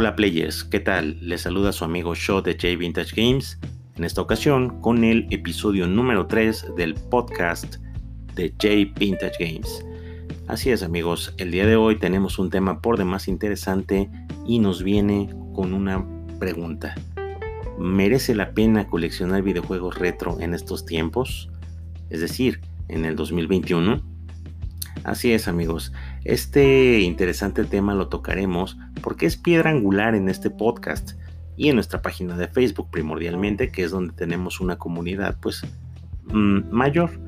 Hola players, ¿qué tal? Les saluda su amigo Shaw de J Vintage Games, en esta ocasión con el episodio número 3 del podcast de J Vintage Games. Así es amigos, el día de hoy tenemos un tema por demás interesante y nos viene con una pregunta. ¿Merece la pena coleccionar videojuegos retro en estos tiempos? Es decir, en el 2021. Así es amigos, este interesante tema lo tocaremos porque es piedra angular en este podcast y en nuestra página de Facebook primordialmente, que es donde tenemos una comunidad pues mm, mayor.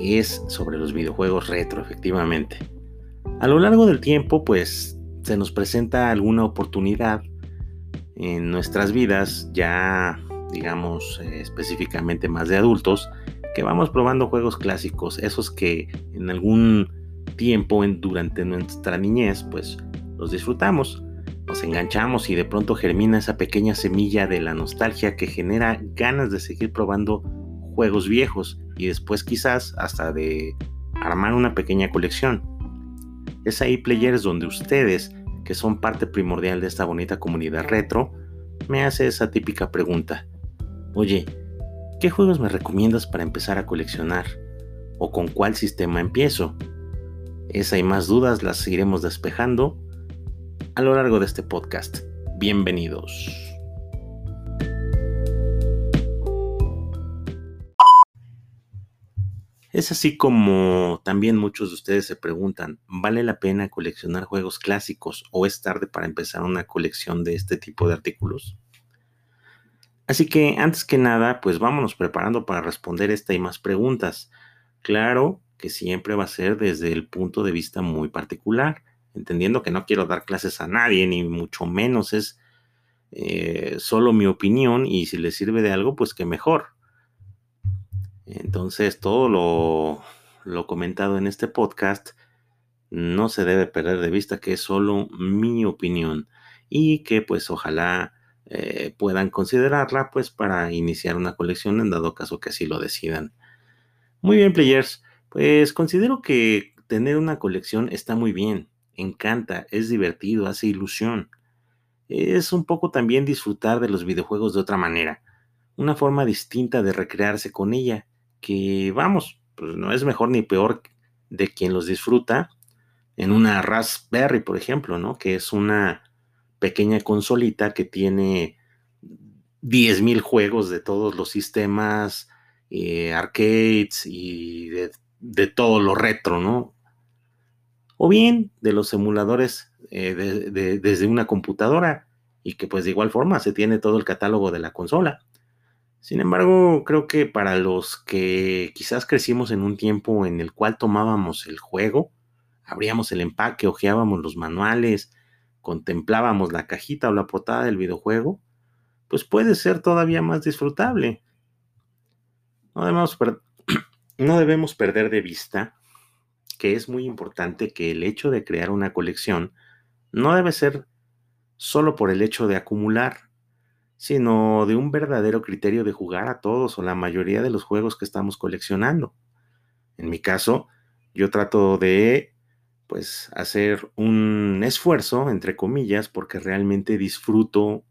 Es sobre los videojuegos retro, efectivamente. A lo largo del tiempo pues se nos presenta alguna oportunidad en nuestras vidas, ya digamos eh, específicamente más de adultos, que vamos probando juegos clásicos, esos que en algún tiempo en, durante nuestra niñez, pues los disfrutamos, nos enganchamos y de pronto germina esa pequeña semilla de la nostalgia que genera ganas de seguir probando juegos viejos y después quizás hasta de armar una pequeña colección. Es ahí, players, donde ustedes, que son parte primordial de esta bonita comunidad retro, me hace esa típica pregunta. Oye, ¿Qué juegos me recomiendas para empezar a coleccionar? ¿O con cuál sistema empiezo? Esa y más dudas las iremos despejando a lo largo de este podcast. Bienvenidos. Es así como también muchos de ustedes se preguntan, ¿vale la pena coleccionar juegos clásicos o es tarde para empezar una colección de este tipo de artículos? Así que antes que nada, pues vámonos preparando para responder esta y más preguntas. Claro que siempre va a ser desde el punto de vista muy particular, entendiendo que no quiero dar clases a nadie, ni mucho menos es eh, solo mi opinión y si les sirve de algo, pues que mejor. Entonces, todo lo, lo comentado en este podcast no se debe perder de vista que es solo mi opinión y que pues ojalá eh, puedan considerarla pues para iniciar una colección en dado caso que así lo decidan. Muy bien, players. Pues considero que tener una colección está muy bien, encanta, es divertido, hace ilusión. Es un poco también disfrutar de los videojuegos de otra manera, una forma distinta de recrearse con ella, que vamos, pues no es mejor ni peor de quien los disfruta en una Raspberry, por ejemplo, ¿no? Que es una pequeña consolita que tiene 10.000 juegos de todos los sistemas, eh, arcades y de, todo lo retro, ¿no? O bien de los emuladores eh, desde una computadora y que pues de igual forma se tiene todo el catálogo de la consola. Sin embargo, creo que para los que quizás crecimos en un tiempo en el cual tomábamos el juego, abríamos el empaque, ojeábamos los manuales, contemplábamos la cajita o la portada del videojuego, pues puede ser todavía más disfrutable. No debemos perder de vista que es muy importante que el hecho de crear una colección no debe ser solo por el hecho de acumular, sino de un verdadero criterio de jugar a todos o la mayoría de los juegos que estamos coleccionando. En mi caso, yo trato de pues hacer un esfuerzo, entre comillas, porque realmente disfruto,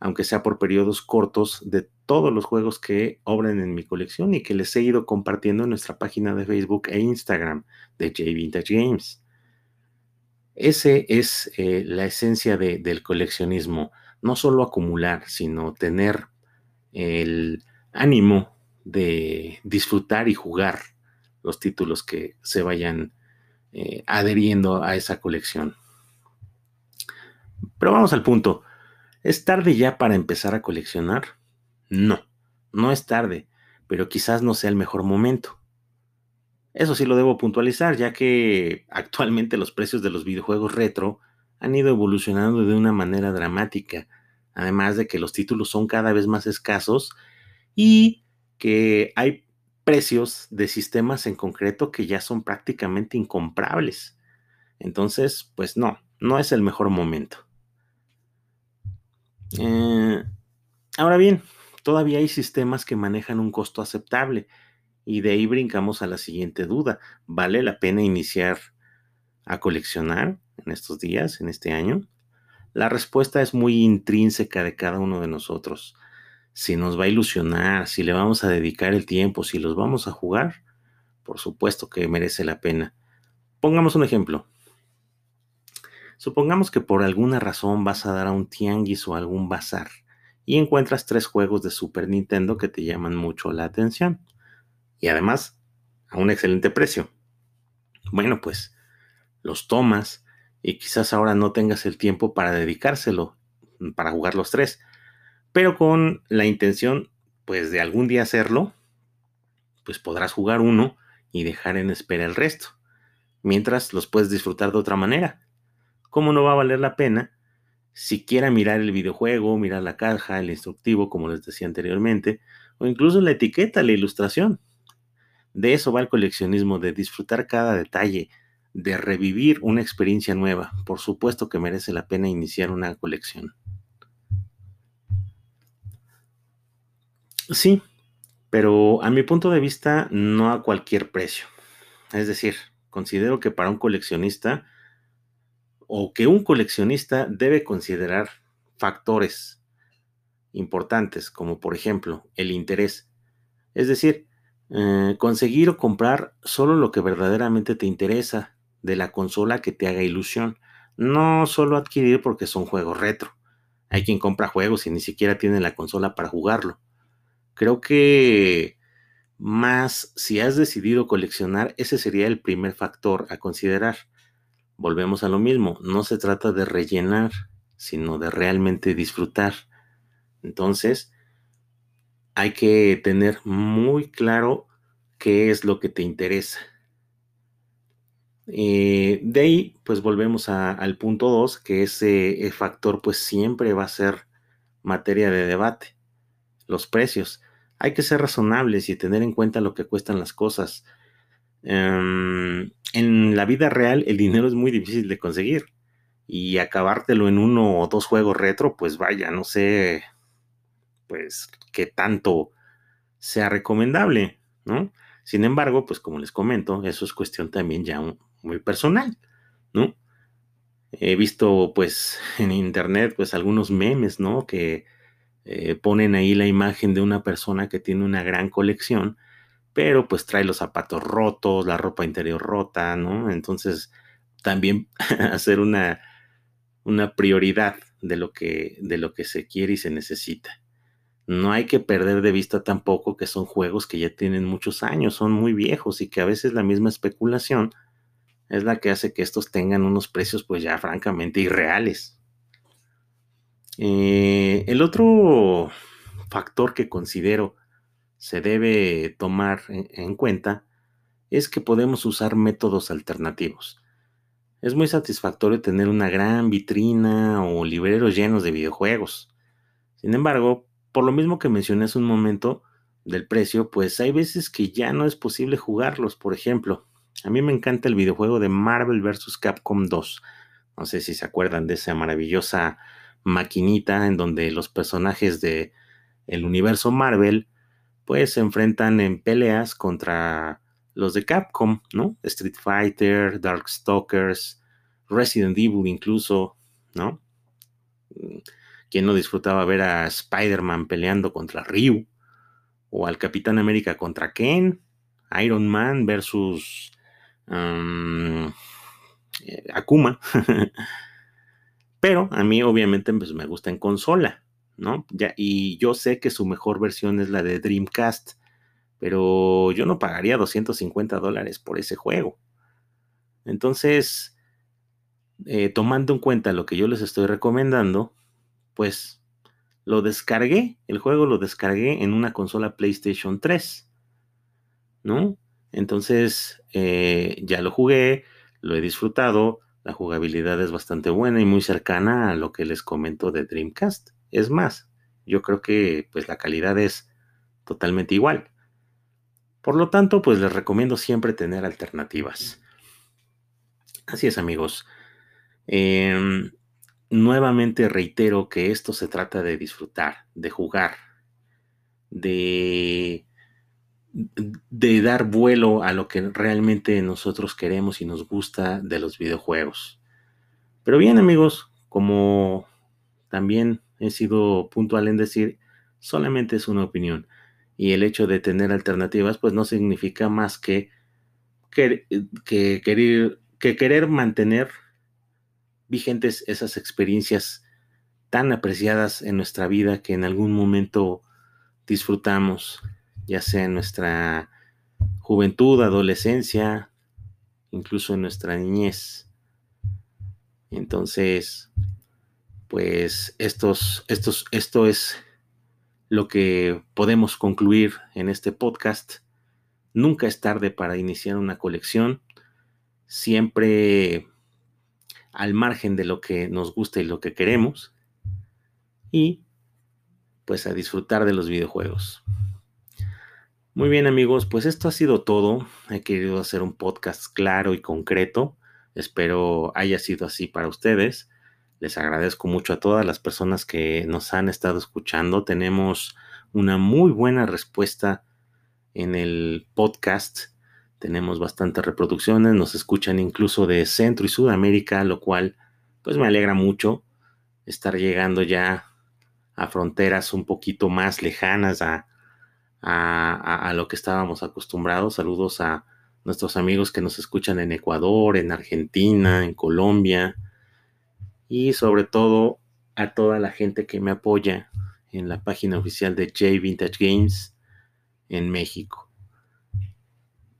aunque sea por periodos cortos, de todos los juegos que obran en mi colección y que les he ido compartiendo en nuestra página de Facebook e Instagram de J Vintage Games. Ese es eh, la esencia del coleccionismo, no solo acumular, sino tener el ánimo de disfrutar y jugar los títulos que se vayan eh, adheriendo a esa colección. Pero vamos al punto. ¿Es tarde ya para empezar a coleccionar? No, no es tarde, pero quizás no sea el mejor momento. Eso sí lo debo puntualizar, ya que actualmente los precios de los videojuegos retro han ido evolucionando de una manera dramática, además de que los títulos son cada vez más escasos y que hay precios de sistemas en concreto que ya son prácticamente incomprables. Entonces, pues no, no es el mejor momento. Eh, ahora bien, todavía hay sistemas que manejan un costo aceptable y de ahí brincamos a la siguiente duda. ¿Vale la pena iniciar a coleccionar en estos días, en este año? La respuesta es muy intrínseca de cada uno de nosotros. Si nos va a ilusionar, si le vamos a dedicar el tiempo, si los vamos a jugar, por supuesto que merece la pena. Pongamos un ejemplo. Supongamos que por alguna razón vas a dar a un tianguis o algún bazar y encuentras tres juegos de Super Nintendo que te llaman mucho la atención. Y además, a un excelente precio. Bueno, pues los tomas y quizás ahora no tengas el tiempo para dedicárselo, para jugar los tres, pero con la intención, pues, de algún día hacerlo, pues podrás jugar uno y dejar en espera el resto, mientras los puedes disfrutar de otra manera. ¿Cómo no va a valer la pena siquiera mirar el videojuego, mirar la caja, el instructivo, como les decía anteriormente, o incluso la etiqueta, la ilustración. De eso va el coleccionismo, de disfrutar cada detalle, de revivir una experiencia nueva. Por supuesto que merece la pena iniciar una colección. Sí, pero a mi punto de vista no a cualquier precio. Es decir, considero que para un coleccionista o que un coleccionista debe considerar factores importantes, como por ejemplo el interés. Es decir, eh, conseguir o comprar solo lo que verdaderamente te interesa de la consola que te haga ilusión. No solo adquirir porque son juegos retro. Hay quien compra juegos y ni siquiera tiene la consola para jugarlo. Creo que más si has decidido coleccionar, ese sería el primer factor a considerar volvemos a lo mismo, no se trata de rellenar, sino de realmente disfrutar. Entonces, hay que tener muy claro qué es lo que te interesa. Eh, de ahí, pues volvemos al punto 2, que ese factor pues siempre va a ser materia de debate. Los precios. Hay que ser razonables y tener en cuenta lo que cuestan las cosas. Em, en la vida real el dinero es muy difícil de conseguir y acabártelo en uno o dos juegos retro, pues vaya, no sé, pues qué tanto sea recomendable, ¿no? Sin embargo, pues como les comento, eso es cuestión también ya muy personal, ¿no? He visto pues en internet pues algunos memes, ¿no? Que eh, ponen ahí la imagen de una persona que tiene una gran colección pero pues trae los zapatos rotos, la ropa interior rota, ¿no? Entonces, también hacer una, una prioridad de lo, que, de lo que se quiere y se necesita. No hay que perder de vista tampoco que son juegos que ya tienen muchos años, son muy viejos y que a veces la misma especulación es la que hace que estos tengan unos precios pues ya francamente irreales. Eh, el otro factor que considero se debe tomar en, cuenta es que podemos usar métodos alternativos. Es muy satisfactorio tener una gran vitrina o libreros llenos de videojuegos. Sin embargo, por lo mismo que mencioné hace un momento del precio, pues hay veces que ya no es posible jugarlos. Por ejemplo, a mí me encanta el videojuego de Marvel vs. Capcom 2. No sé si se acuerdan de esa maravillosa maquinita en donde los personajes de el universo Marvel pues se enfrentan en peleas contra los de Capcom, ¿no? Street Fighter, Darkstalkers, Resident Evil incluso, ¿no? ¿Quién no disfrutaba ver a Spider-Man peleando contra Ryu? O al Capitán América contra Ken, Iron Man versus eh, Akuma. Pero a mí obviamente pues, me gusta en consola. ¿No? Ya, y yo sé que su mejor versión es la de Dreamcast, pero yo no pagaría 250 dólares por ese juego. Entonces, eh, tomando en cuenta lo que yo les estoy recomendando, pues lo descargué, el juego lo descargué en una consola PlayStation 3, ¿no? Entonces, eh, ya lo jugué, lo he disfrutado, la jugabilidad es bastante buena y muy cercana a lo que les comento de Dreamcast. Es más, yo creo que pues la calidad es totalmente igual. Por lo tanto, pues les recomiendo siempre tener alternativas. Así es, amigos. Em, nuevamente reitero que esto se trata de disfrutar, de jugar, de, de dar vuelo a lo que realmente nosotros queremos y nos gusta de los videojuegos. Pero bien, amigos, como también he sido puntual en decir, solamente es una opinión. Y el hecho de tener alternativas, pues no significa más que, que, querer, que querer mantener vigentes esas experiencias tan apreciadas en nuestra vida que en algún momento disfrutamos, ya sea en nuestra juventud, adolescencia, incluso en nuestra niñez. Entonces, pues estos, estos, esto es lo que podemos concluir en este podcast. Nunca es tarde para iniciar una colección. Siempre al margen de lo que nos gusta y lo que queremos. Y pues a disfrutar de los videojuegos. Muy bien amigos, pues esto ha sido todo. He querido hacer un podcast claro y concreto. Espero haya sido así para ustedes. Les agradezco mucho a todas las personas que nos han estado escuchando. Tenemos una muy buena respuesta en el podcast. Tenemos bastantes reproducciones. Nos escuchan incluso de Centro y Sudamérica, lo cual pues me alegra mucho estar llegando ya a fronteras un poquito más lejanas a, a, lo que estábamos acostumbrados. Saludos a nuestros amigos que nos escuchan en Ecuador, en Argentina, en Colombia y sobre todo a toda la gente que me apoya en la página oficial de J Vintage Games en México.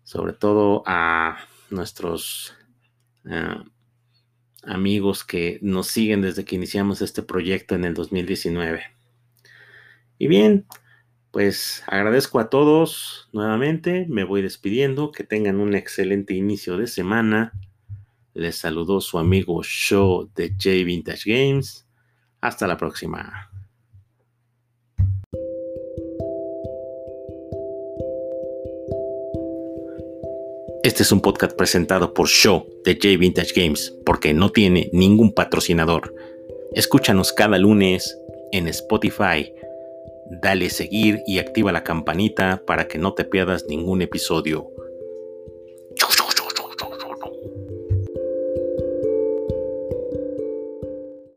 Sobre todo a nuestros ah, amigos que nos siguen desde que iniciamos este proyecto en el 2019. Y bien, pues agradezco a todos nuevamente, me voy despidiendo, que tengan un excelente inicio de semana. Les saludó su amigo Show de J Vintage Games. Hasta la próxima. Este es un podcast presentado por Show de J Vintage Games porque no tiene ningún patrocinador. Escúchanos cada lunes en Spotify dale seguir y activa la campanita para que no te pierdas ningún episodio.